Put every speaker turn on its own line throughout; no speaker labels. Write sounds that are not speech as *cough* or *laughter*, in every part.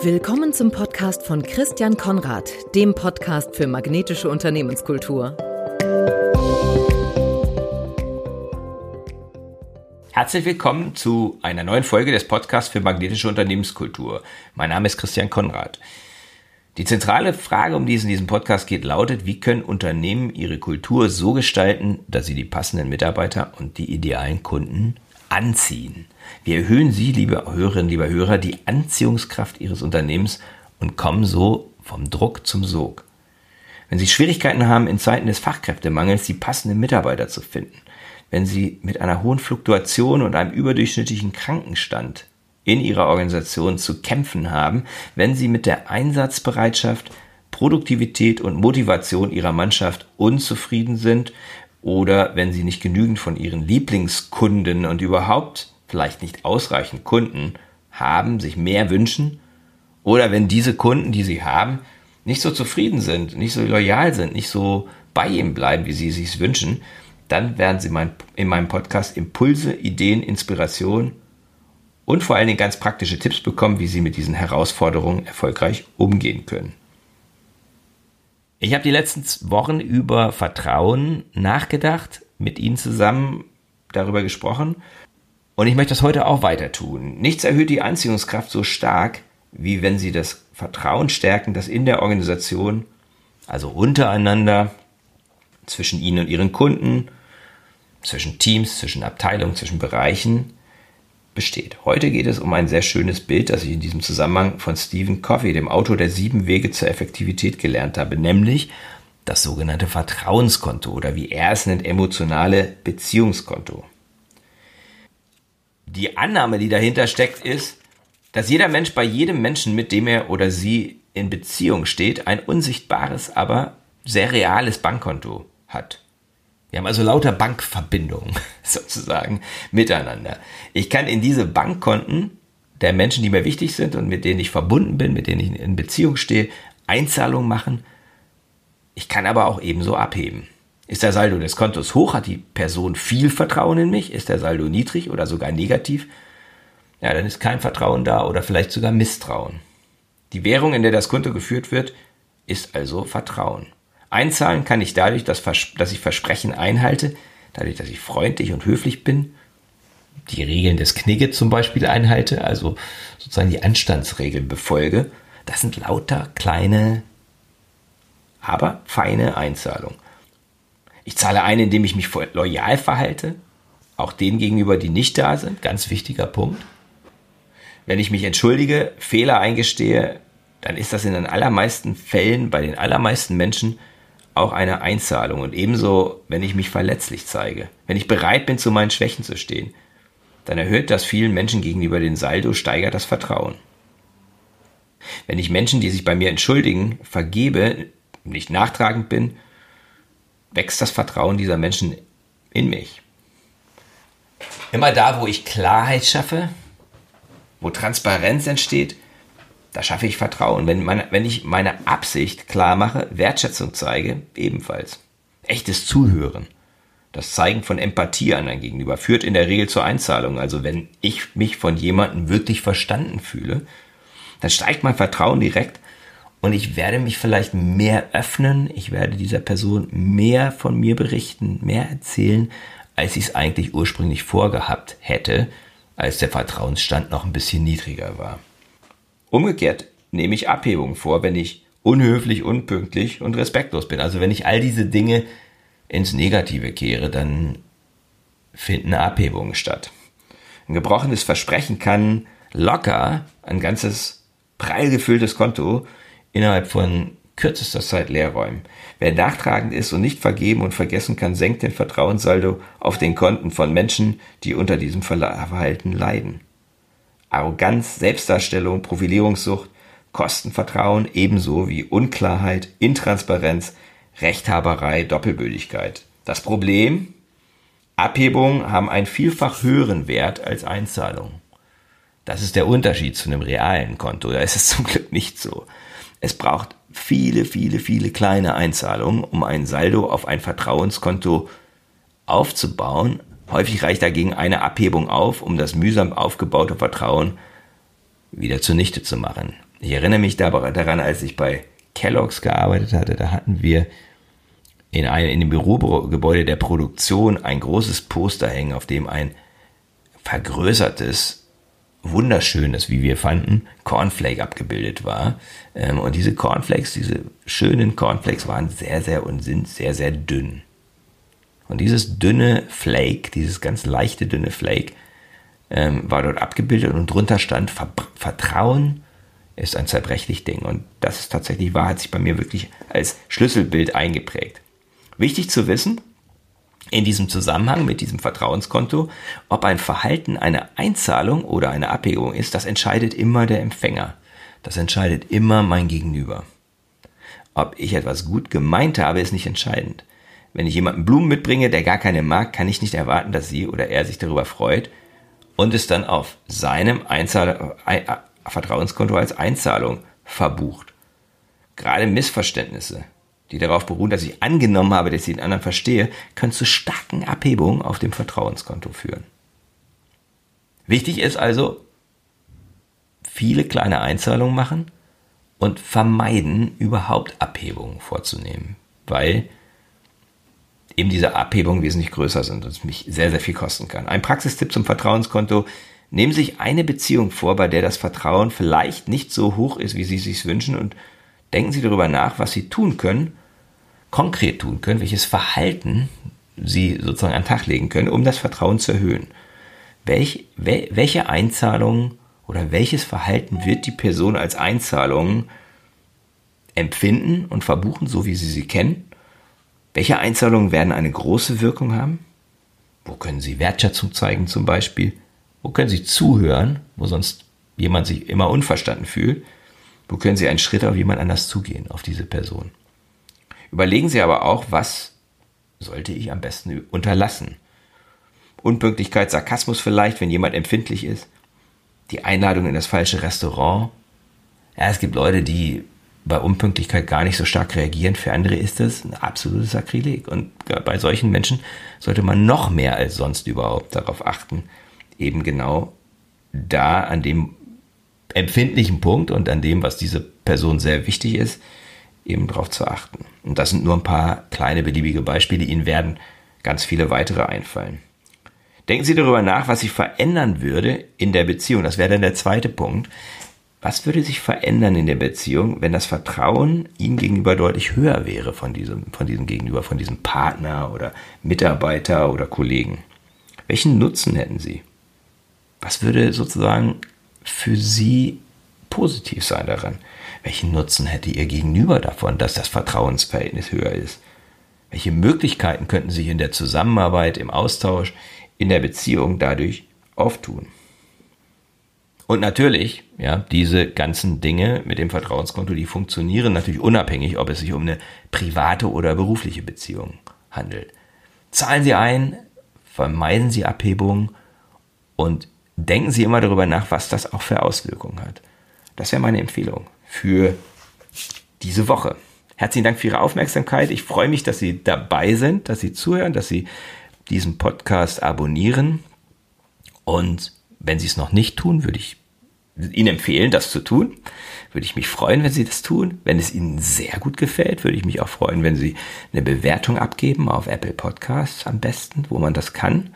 Willkommen zum Podcast von Christian Konrad, dem Podcast für magnetische Unternehmenskultur.
Herzlich willkommen zu einer neuen Folge des Podcasts für magnetische Unternehmenskultur. Mein Name ist Christian Konrad. Die zentrale Frage, um die es in diesem Podcast geht, lautet, wie können Unternehmen ihre Kultur so gestalten, dass sie die passenden Mitarbeiter und die idealen Kunden anziehen. Wir erhöhen Sie, liebe Hörerinnen, liebe Hörer, die Anziehungskraft Ihres Unternehmens und kommen so vom Druck zum Sog. Wenn Sie Schwierigkeiten haben, in Zeiten des Fachkräftemangels die passenden Mitarbeiter zu finden, wenn Sie mit einer hohen Fluktuation und einem überdurchschnittlichen Krankenstand in Ihrer Organisation zu kämpfen haben, wenn Sie mit der Einsatzbereitschaft, Produktivität und Motivation Ihrer Mannschaft unzufrieden sind, oder wenn sie nicht genügend von ihren Lieblingskunden und überhaupt vielleicht nicht ausreichend Kunden haben, sich mehr wünschen oder wenn diese Kunden, die sie haben, nicht so zufrieden sind, nicht so loyal sind, nicht so bei ihm bleiben, wie sie sich wünschen, dann werden sie in meinem Podcast Impulse, Ideen, Inspiration und vor allen Dingen ganz praktische Tipps bekommen, wie sie mit diesen Herausforderungen erfolgreich umgehen können. Ich habe die letzten Wochen über Vertrauen nachgedacht, mit Ihnen zusammen darüber gesprochen und ich möchte das heute auch weiter tun. Nichts erhöht die Anziehungskraft so stark, wie wenn Sie das Vertrauen stärken, das in der Organisation, also untereinander, zwischen Ihnen und Ihren Kunden, zwischen Teams, zwischen Abteilungen, zwischen Bereichen besteht. Heute geht es um ein sehr schönes Bild, das ich in diesem Zusammenhang von Stephen Covey, dem Autor der sieben Wege zur Effektivität, gelernt habe, nämlich das sogenannte Vertrauenskonto oder wie er es nennt, emotionale Beziehungskonto. Die Annahme, die dahinter steckt, ist, dass jeder Mensch bei jedem Menschen, mit dem er oder sie in Beziehung steht, ein unsichtbares, aber sehr reales Bankkonto hat. Wir haben also lauter Bankverbindungen *laughs* sozusagen miteinander. Ich kann in diese Bankkonten der Menschen, die mir wichtig sind und mit denen ich verbunden bin, mit denen ich in Beziehung stehe, Einzahlungen machen. Ich kann aber auch ebenso abheben. Ist der Saldo des Kontos hoch, hat die Person viel Vertrauen in mich? Ist der Saldo niedrig oder sogar negativ? Ja, dann ist kein Vertrauen da oder vielleicht sogar Misstrauen. Die Währung, in der das Konto geführt wird, ist also Vertrauen. Einzahlen kann ich dadurch, dass, dass ich Versprechen einhalte, dadurch, dass ich freundlich und höflich bin, die Regeln des Knigge zum Beispiel einhalte, also sozusagen die Anstandsregeln befolge. Das sind lauter kleine, aber feine Einzahlungen. Ich zahle ein, indem ich mich loyal verhalte, auch denen gegenüber, die nicht da sind, ganz wichtiger Punkt. Wenn ich mich entschuldige, Fehler eingestehe, dann ist das in den allermeisten Fällen bei den allermeisten Menschen auch eine Einzahlung. Und ebenso, wenn ich mich verletzlich zeige, wenn ich bereit bin, zu meinen Schwächen zu stehen, dann erhöht das vielen Menschen gegenüber den Saldo, steigert das Vertrauen. Wenn ich Menschen, die sich bei mir entschuldigen, vergebe, nicht nachtragend bin, wächst das Vertrauen dieser Menschen in mich. Immer da, wo ich Klarheit schaffe, wo Transparenz entsteht, da schaffe ich Vertrauen. Wenn, meine, wenn ich meine Absicht klar mache, Wertschätzung zeige, ebenfalls. Echtes Zuhören. Das Zeigen von Empathie anderen gegenüber führt in der Regel zur Einzahlung. Also wenn ich mich von jemandem wirklich verstanden fühle, dann steigt mein Vertrauen direkt und ich werde mich vielleicht mehr öffnen. Ich werde dieser Person mehr von mir berichten, mehr erzählen, als ich es eigentlich ursprünglich vorgehabt hätte, als der Vertrauensstand noch ein bisschen niedriger war. Umgekehrt nehme ich Abhebungen vor, wenn ich unhöflich, unpünktlich und respektlos bin. Also wenn ich all diese Dinge ins Negative kehre, dann finden Abhebungen statt. Ein gebrochenes Versprechen kann locker ein ganzes prall gefülltes Konto innerhalb von kürzester Zeit leer räumen. Wer nachtragend ist und nicht vergeben und vergessen kann, senkt den Vertrauenssaldo auf den Konten von Menschen, die unter diesem Verhalten leiden. Arroganz, Selbstdarstellung, Profilierungssucht, Kostenvertrauen ebenso wie Unklarheit, Intransparenz, Rechthaberei, Doppelbödigkeit. Das Problem? Abhebungen haben einen vielfach höheren Wert als Einzahlungen. Das ist der Unterschied zu einem realen Konto. Da ist es *laughs* zum Glück nicht so. Es braucht viele, viele, viele kleine Einzahlungen, um ein Saldo auf ein Vertrauenskonto aufzubauen, Häufig reicht dagegen eine Abhebung auf, um das mühsam aufgebaute Vertrauen wieder zunichte zu machen. Ich erinnere mich daran, als ich bei Kellogg's gearbeitet hatte, da hatten wir in, einem, in dem Bürogebäude der Produktion ein großes Poster hängen, auf dem ein vergrößertes, wunderschönes, wie wir fanden, Cornflake abgebildet war. Ähm, und diese Cornflakes, diese schönen Cornflakes waren sehr, sehr und sind sehr, sehr dünn. Und dieses dünne Flake, dieses ganz leichte dünne Flake, ähm, war dort abgebildet und drunter stand Vertrauen ist ein zerbrechlich Ding. Und das ist tatsächlich wahr, hat sich bei mir wirklich als Schlüsselbild eingeprägt. Wichtig zu wissen, in diesem Zusammenhang mit diesem Vertrauenskonto, ob ein Verhalten eine Einzahlung oder eine Abhebung ist, das entscheidet immer der Empfänger. Das entscheidet immer mein Gegenüber. Ob ich etwas gut gemeint habe, ist nicht entscheidend. Wenn ich jemanden Blumen mitbringe, der gar keine mag, kann ich nicht erwarten, dass sie oder er sich darüber freut und es dann auf seinem Einzahl Vertrauenskonto als Einzahlung verbucht. Gerade Missverständnisse, die darauf beruhen, dass ich angenommen habe, dass ich den anderen verstehe, können zu starken Abhebungen auf dem Vertrauenskonto führen. Wichtig ist also, viele kleine Einzahlungen machen und vermeiden, überhaupt Abhebungen vorzunehmen, weil eben diese Abhebungen wesentlich größer sind und es mich sehr, sehr viel kosten kann. Ein Praxistipp zum Vertrauenskonto Nehmen Sie sich eine Beziehung vor, bei der das Vertrauen vielleicht nicht so hoch ist, wie Sie es sich wünschen und denken Sie darüber nach, was Sie tun können, konkret tun können, welches Verhalten Sie sozusagen an den Tag legen können, um das Vertrauen zu erhöhen. Welch, welche Einzahlungen oder welches Verhalten wird die Person als Einzahlung empfinden und verbuchen, so wie Sie sie kennen? Welche Einzahlungen werden eine große Wirkung haben? Wo können Sie Wertschätzung zeigen zum Beispiel? Wo können Sie zuhören, wo sonst jemand sich immer unverstanden fühlt? Wo können Sie einen Schritt auf jemand anders zugehen, auf diese Person? Überlegen Sie aber auch, was sollte ich am besten unterlassen? Unpünktlichkeit, Sarkasmus vielleicht, wenn jemand empfindlich ist. Die Einladung in das falsche Restaurant. Ja, es gibt Leute, die bei Unpünktlichkeit gar nicht so stark reagieren. Für andere ist das ein absolutes Sakrileg. Und bei solchen Menschen sollte man noch mehr als sonst überhaupt darauf achten, eben genau da an dem empfindlichen Punkt und an dem, was diese Person sehr wichtig ist, eben darauf zu achten. Und das sind nur ein paar kleine beliebige Beispiele. Ihnen werden ganz viele weitere einfallen. Denken Sie darüber nach, was sich verändern würde in der Beziehung. Das wäre dann der zweite Punkt. Was würde sich verändern in der Beziehung, wenn das Vertrauen Ihnen gegenüber deutlich höher wäre von diesem, von diesem Gegenüber, von diesem Partner oder Mitarbeiter oder Kollegen? Welchen Nutzen hätten Sie? Was würde sozusagen für Sie positiv sein daran? Welchen Nutzen hätte Ihr Gegenüber davon, dass das Vertrauensverhältnis höher ist? Welche Möglichkeiten könnten sich in der Zusammenarbeit, im Austausch, in der Beziehung dadurch auftun? Und natürlich, ja, diese ganzen Dinge mit dem Vertrauenskonto, die funktionieren natürlich unabhängig, ob es sich um eine private oder berufliche Beziehung handelt. Zahlen Sie ein, vermeiden Sie Abhebungen und denken Sie immer darüber nach, was das auch für Auswirkungen hat. Das wäre meine Empfehlung für diese Woche. Herzlichen Dank für Ihre Aufmerksamkeit. Ich freue mich, dass Sie dabei sind, dass Sie zuhören, dass Sie diesen Podcast abonnieren. Und wenn Sie es noch nicht tun, würde ich Ihnen empfehlen, das zu tun. Würde ich mich freuen, wenn Sie das tun. Wenn es Ihnen sehr gut gefällt, würde ich mich auch freuen, wenn Sie eine Bewertung abgeben auf Apple Podcasts am besten, wo man das kann.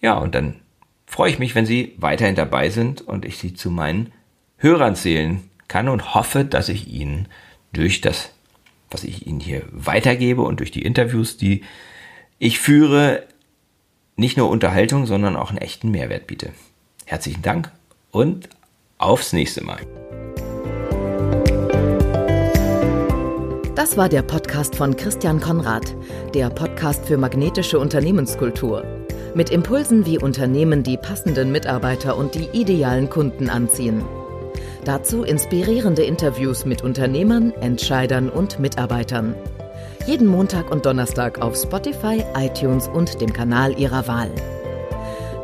Ja, und dann freue ich mich, wenn Sie weiterhin dabei sind und ich Sie zu meinen Hörern zählen kann und hoffe, dass ich Ihnen durch das, was ich Ihnen hier weitergebe und durch die Interviews, die ich führe, nicht nur Unterhaltung, sondern auch einen echten Mehrwert biete. Herzlichen Dank und aufs nächste Mal.
Das war der Podcast von Christian Konrad, der Podcast für magnetische Unternehmenskultur mit Impulsen, wie Unternehmen die passenden Mitarbeiter und die idealen Kunden anziehen. Dazu inspirierende Interviews mit Unternehmern, Entscheidern und Mitarbeitern. Jeden Montag und Donnerstag auf Spotify, iTunes und dem Kanal Ihrer Wahl.